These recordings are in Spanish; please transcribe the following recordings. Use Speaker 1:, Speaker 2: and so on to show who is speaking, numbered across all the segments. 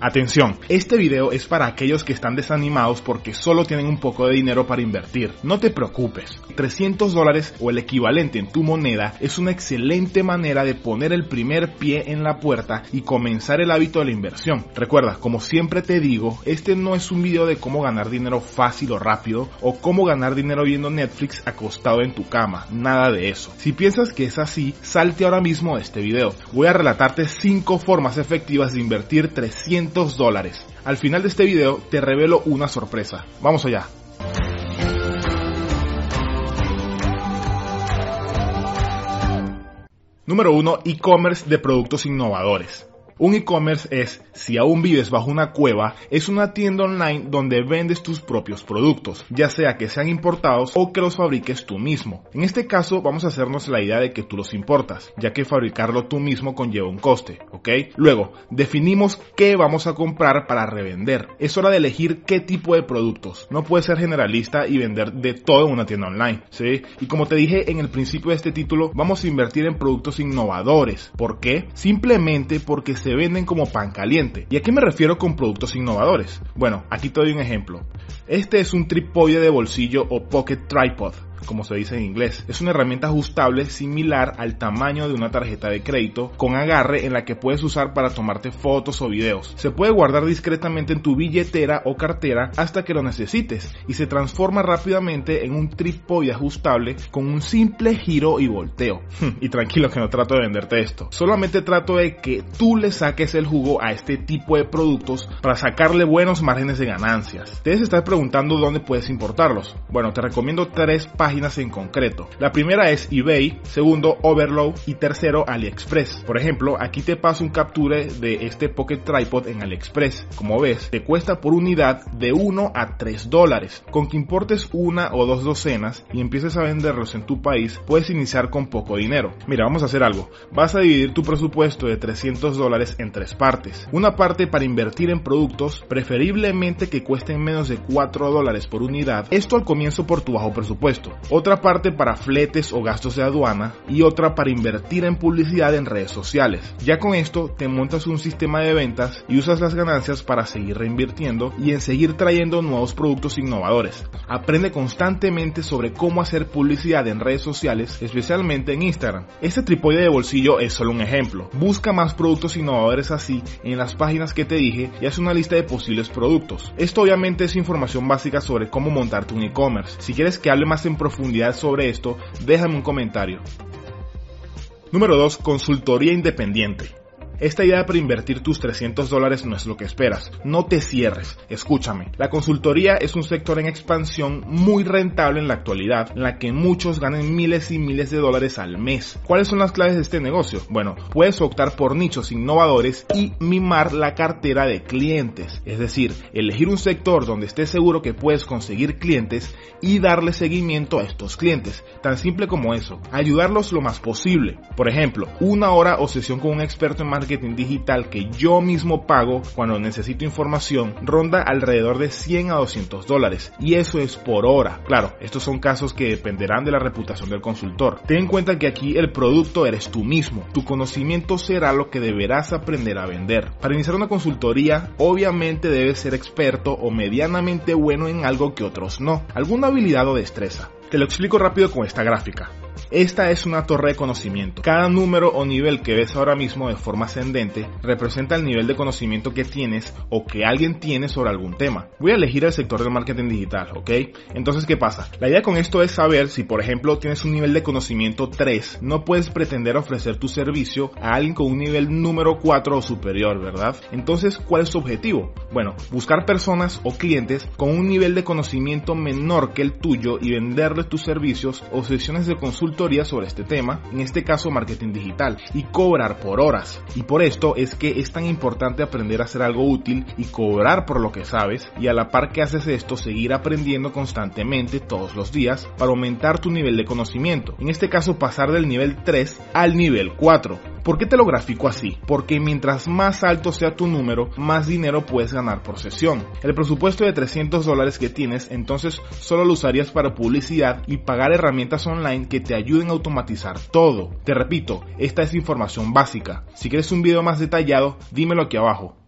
Speaker 1: Atención, este video es para aquellos que están desanimados porque solo tienen un poco de dinero para invertir. No te preocupes, 300 dólares o el equivalente en tu moneda es una excelente manera de poner el primer pie en la puerta y comenzar el hábito de la inversión. Recuerda, como siempre te digo, este no es un video de cómo ganar dinero fácil o rápido o cómo ganar dinero viendo Netflix acostado en tu cama, nada de eso. Si piensas que es así, salte ahora mismo de este video. Voy a relatarte 5 formas efectivas de invertir 300 Al final de este video te revelo una sorpresa. Vamos allá. Número 1. E-commerce de productos innovadores. Un e-commerce es, si aún vives bajo una cueva, es una tienda online donde vendes tus propios productos, ya sea que sean importados o que los fabriques tú mismo. En este caso vamos a hacernos la idea de que tú los importas, ya que fabricarlo tú mismo conlleva un coste, ¿ok? Luego, definimos qué vamos a comprar para revender. Es hora de elegir qué tipo de productos. No puedes ser generalista y vender de todo en una tienda online, ¿sí? Y como te dije en el principio de este título, vamos a invertir en productos innovadores. ¿Por qué? Simplemente porque se venden como pan caliente. ¿Y a qué me refiero con productos innovadores? Bueno, aquí te doy un ejemplo. Este es un trípode de bolsillo o pocket tripod como se dice en inglés. Es una herramienta ajustable similar al tamaño de una tarjeta de crédito con agarre en la que puedes usar para tomarte fotos o videos. Se puede guardar discretamente en tu billetera o cartera hasta que lo necesites y se transforma rápidamente en un trípode ajustable con un simple giro y volteo. y tranquilo que no trato de venderte esto. Solamente trato de que tú le saques el jugo a este tipo de productos para sacarle buenos márgenes de ganancias. Debes estar preguntando dónde puedes importarlos. Bueno, te recomiendo tres páginas en concreto. La primera es eBay, segundo Overload y tercero AliExpress. Por ejemplo, aquí te paso un capture de este Pocket Tripod en AliExpress. Como ves, te cuesta por unidad de 1 a 3 dólares. Con que importes una o dos docenas y empieces a venderlos en tu país, puedes iniciar con poco dinero. Mira, vamos a hacer algo. Vas a dividir tu presupuesto de 300 dólares en tres partes. Una parte para invertir en productos, preferiblemente que cuesten menos de 4 dólares por unidad. Esto al comienzo por tu bajo presupuesto otra parte para fletes o gastos de aduana y otra para invertir en publicidad en redes sociales. Ya con esto te montas un sistema de ventas y usas las ganancias para seguir reinvirtiendo y en seguir trayendo nuevos productos innovadores. Aprende constantemente sobre cómo hacer publicidad en redes sociales, especialmente en Instagram. Este trípode de bolsillo es solo un ejemplo. Busca más productos innovadores así en las páginas que te dije y haz una lista de posibles productos. Esto obviamente es información básica sobre cómo montarte un e-commerce. Si quieres que hable más en profundidad profundidad sobre esto, déjame un comentario. Número 2. Consultoría independiente. Esta idea para invertir tus 300 dólares no es lo que esperas. No te cierres. Escúchame. La consultoría es un sector en expansión muy rentable en la actualidad, en la que muchos ganan miles y miles de dólares al mes. ¿Cuáles son las claves de este negocio? Bueno, puedes optar por nichos innovadores y mimar la cartera de clientes. Es decir, elegir un sector donde estés seguro que puedes conseguir clientes y darle seguimiento a estos clientes. Tan simple como eso. Ayudarlos lo más posible. Por ejemplo, una hora o sesión con un experto en marketing marketing digital que yo mismo pago cuando necesito información ronda alrededor de 100 a 200 dólares y eso es por hora. Claro, estos son casos que dependerán de la reputación del consultor. Ten en cuenta que aquí el producto eres tú mismo. Tu conocimiento será lo que deberás aprender a vender. Para iniciar una consultoría, obviamente debes ser experto o medianamente bueno en algo que otros no. Alguna habilidad o destreza. Te lo explico rápido con esta gráfica. Esta es una torre de conocimiento. Cada número o nivel que ves ahora mismo de forma ascendente representa el nivel de conocimiento que tienes o que alguien tiene sobre algún tema. Voy a elegir el sector del marketing digital, ¿ok? Entonces, ¿qué pasa? La idea con esto es saber si, por ejemplo, tienes un nivel de conocimiento 3, no puedes pretender ofrecer tu servicio a alguien con un nivel número 4 o superior, ¿verdad? Entonces, ¿cuál es tu objetivo? Bueno, buscar personas o clientes con un nivel de conocimiento menor que el tuyo y venderles tus servicios o sesiones de consulta sobre este tema, en este caso marketing digital, y cobrar por horas. Y por esto es que es tan importante aprender a hacer algo útil y cobrar por lo que sabes, y a la par que haces esto, seguir aprendiendo constantemente todos los días para aumentar tu nivel de conocimiento. En este caso pasar del nivel 3 al nivel 4 ¿Por qué te lo grafico así? Porque mientras más alto sea tu número, más dinero puedes ganar por sesión. El presupuesto de 300 dólares que tienes, entonces solo lo usarías para publicidad y pagar herramientas online que te ayuden a automatizar todo. Te repito, esta es información básica. Si quieres un video más detallado, dímelo aquí abajo.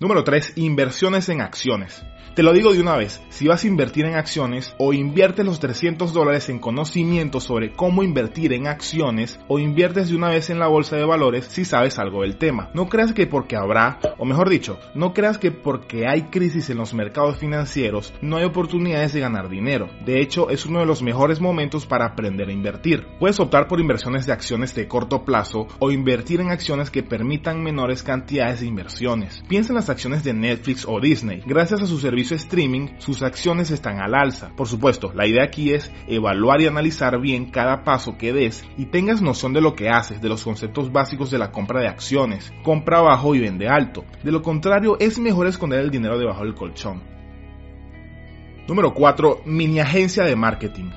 Speaker 1: Número 3. Inversiones en acciones. Te lo digo de una vez, si vas a invertir en acciones o inviertes los 300 dólares en conocimiento sobre cómo invertir en acciones o inviertes de una vez en la bolsa de valores si sabes algo del tema. No creas que porque habrá, o mejor dicho, no creas que porque hay crisis en los mercados financieros no hay oportunidades de ganar dinero. De hecho, es uno de los mejores momentos para aprender a invertir. Puedes optar por inversiones de acciones de corto plazo o invertir en acciones que permitan menores cantidades de inversiones. Piensa en las acciones de Netflix o Disney. Gracias a su servicio streaming, sus acciones están al alza. Por supuesto, la idea aquí es evaluar y analizar bien cada paso que des y tengas noción de lo que haces, de los conceptos básicos de la compra de acciones. Compra bajo y vende alto. De lo contrario, es mejor esconder el dinero debajo del colchón. Número 4. Mini agencia de marketing.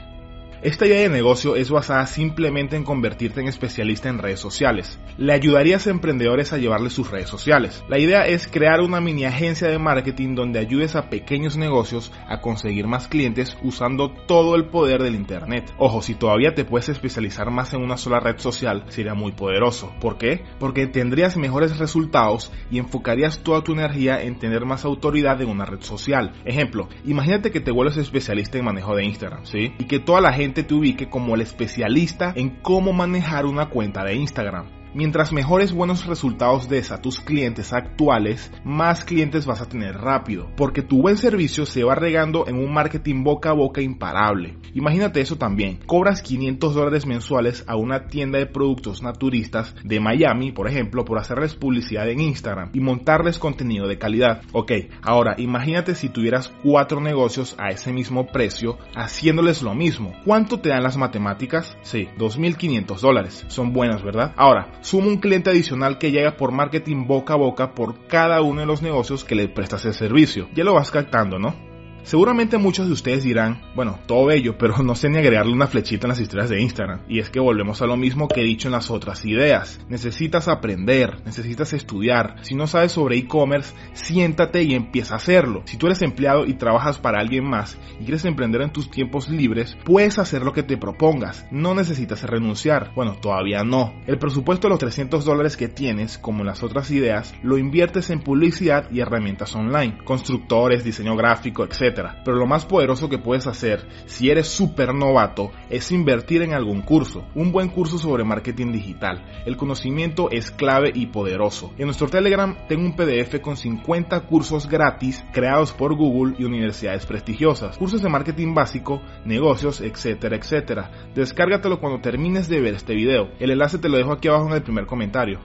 Speaker 1: Esta idea de negocio es basada simplemente en convertirte en especialista en redes sociales. Le ayudarías a emprendedores a llevarles sus redes sociales. La idea es crear una mini agencia de marketing donde ayudes a pequeños negocios a conseguir más clientes usando todo el poder del Internet. Ojo, si todavía te puedes especializar más en una sola red social, sería muy poderoso. ¿Por qué? Porque tendrías mejores resultados y enfocarías toda tu energía en tener más autoridad en una red social. Ejemplo, imagínate que te vuelves especialista en manejo de Instagram, ¿sí? Y que toda la gente te ubique como el especialista en cómo manejar una cuenta de Instagram. Mientras mejores buenos resultados des a tus clientes actuales, más clientes vas a tener rápido, porque tu buen servicio se va regando en un marketing boca a boca imparable. Imagínate eso también, cobras 500 dólares mensuales a una tienda de productos naturistas de Miami, por ejemplo, por hacerles publicidad en Instagram y montarles contenido de calidad. Ok, ahora imagínate si tuvieras cuatro negocios a ese mismo precio haciéndoles lo mismo. ¿Cuánto te dan las matemáticas? Sí, 2.500 dólares. Son buenas, ¿verdad? Ahora, suma un cliente adicional que llega por marketing boca a boca por cada uno de los negocios que le prestas el servicio. Ya lo vas captando, ¿no? Seguramente muchos de ustedes dirán, bueno, todo bello, pero no sé ni agregarle una flechita en las historias de Instagram. Y es que volvemos a lo mismo que he dicho en las otras ideas. Necesitas aprender, necesitas estudiar. Si no sabes sobre e-commerce, siéntate y empieza a hacerlo. Si tú eres empleado y trabajas para alguien más y quieres emprender en tus tiempos libres, puedes hacer lo que te propongas. No necesitas renunciar. Bueno, todavía no. El presupuesto de los 300 dólares que tienes, como en las otras ideas, lo inviertes en publicidad y herramientas online. Constructores, diseño gráfico, etc pero lo más poderoso que puedes hacer si eres súper novato es invertir en algún curso, un buen curso sobre marketing digital. El conocimiento es clave y poderoso. En nuestro Telegram tengo un PDF con 50 cursos gratis creados por Google y universidades prestigiosas. Cursos de marketing básico, negocios, etcétera, etcétera. Descárgatelo cuando termines de ver este video. El enlace te lo dejo aquí abajo en el primer comentario.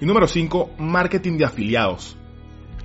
Speaker 1: Y número 5, marketing de afiliados.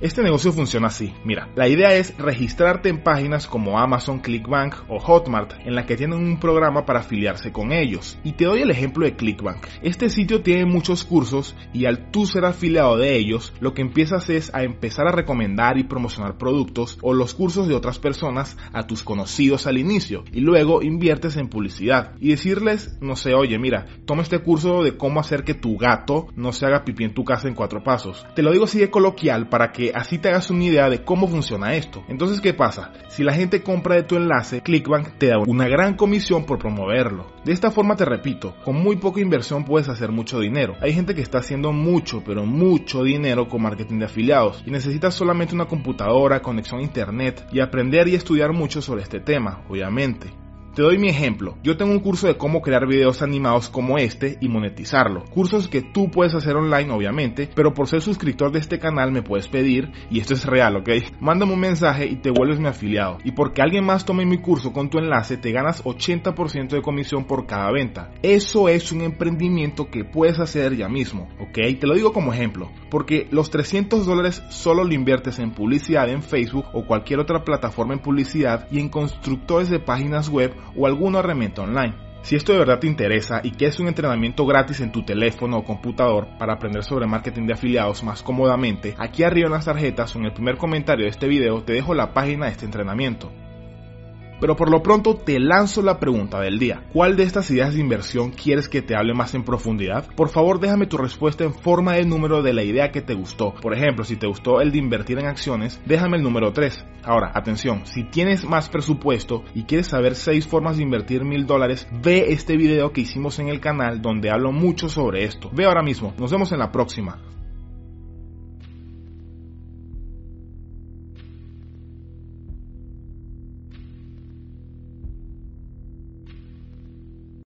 Speaker 1: Este negocio funciona así. Mira, la idea es registrarte en páginas como Amazon, Clickbank o Hotmart, en la que tienen un programa para afiliarse con ellos. Y te doy el ejemplo de Clickbank. Este sitio tiene muchos cursos y al tú ser afiliado de ellos, lo que empiezas es a empezar a recomendar y promocionar productos o los cursos de otras personas a tus conocidos al inicio y luego inviertes en publicidad y decirles, no sé, oye, mira, toma este curso de cómo hacer que tu gato no se haga pipí en tu casa en cuatro pasos. Te lo digo así de coloquial para así te hagas una idea de cómo funciona esto. Entonces, ¿qué pasa? Si la gente compra de tu enlace, Clickbank te da una gran comisión por promoverlo. De esta forma te repito, con muy poca inversión puedes hacer mucho dinero. Hay gente que está haciendo mucho, pero mucho dinero con marketing de afiliados y necesitas solamente una computadora, conexión a internet y aprender y estudiar mucho sobre este tema, obviamente. Te doy mi ejemplo. Yo tengo un curso de cómo crear videos animados como este y monetizarlo. Cursos que tú puedes hacer online, obviamente, pero por ser suscriptor de este canal me puedes pedir, y esto es real, ¿ok? Mándame un mensaje y te vuelves mi afiliado. Y porque alguien más tome mi curso con tu enlace, te ganas 80% de comisión por cada venta. Eso es un emprendimiento que puedes hacer ya mismo, ¿ok? Te lo digo como ejemplo, porque los 300 dólares solo lo inviertes en publicidad en Facebook o cualquier otra plataforma en publicidad y en constructores de páginas web o alguna herramienta online. Si esto de verdad te interesa y quieres un entrenamiento gratis en tu teléfono o computador para aprender sobre marketing de afiliados más cómodamente, aquí arriba en las tarjetas o en el primer comentario de este video te dejo la página de este entrenamiento. Pero por lo pronto te lanzo la pregunta del día. ¿Cuál de estas ideas de inversión quieres que te hable más en profundidad? Por favor déjame tu respuesta en forma de número de la idea que te gustó. Por ejemplo, si te gustó el de invertir en acciones, déjame el número 3. Ahora, atención, si tienes más presupuesto y quieres saber 6 formas de invertir mil dólares, ve este video que hicimos en el canal donde hablo mucho sobre esto. Ve ahora mismo. Nos vemos en la próxima.